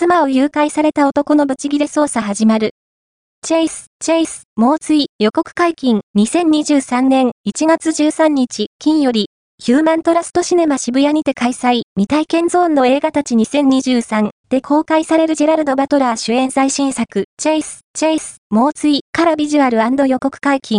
妻を誘拐された男のブチギレ捜査始まる。チェイス、チェイス、猛追、予告解禁、2023年1月13日、金より、ヒューマントラストシネマ渋谷にて開催、未体験ゾーンの映画たち。2023で公開される。ジェラルド・バトラー主演最新作、チェイス、チェイス、猛追からビジュアル予告解禁。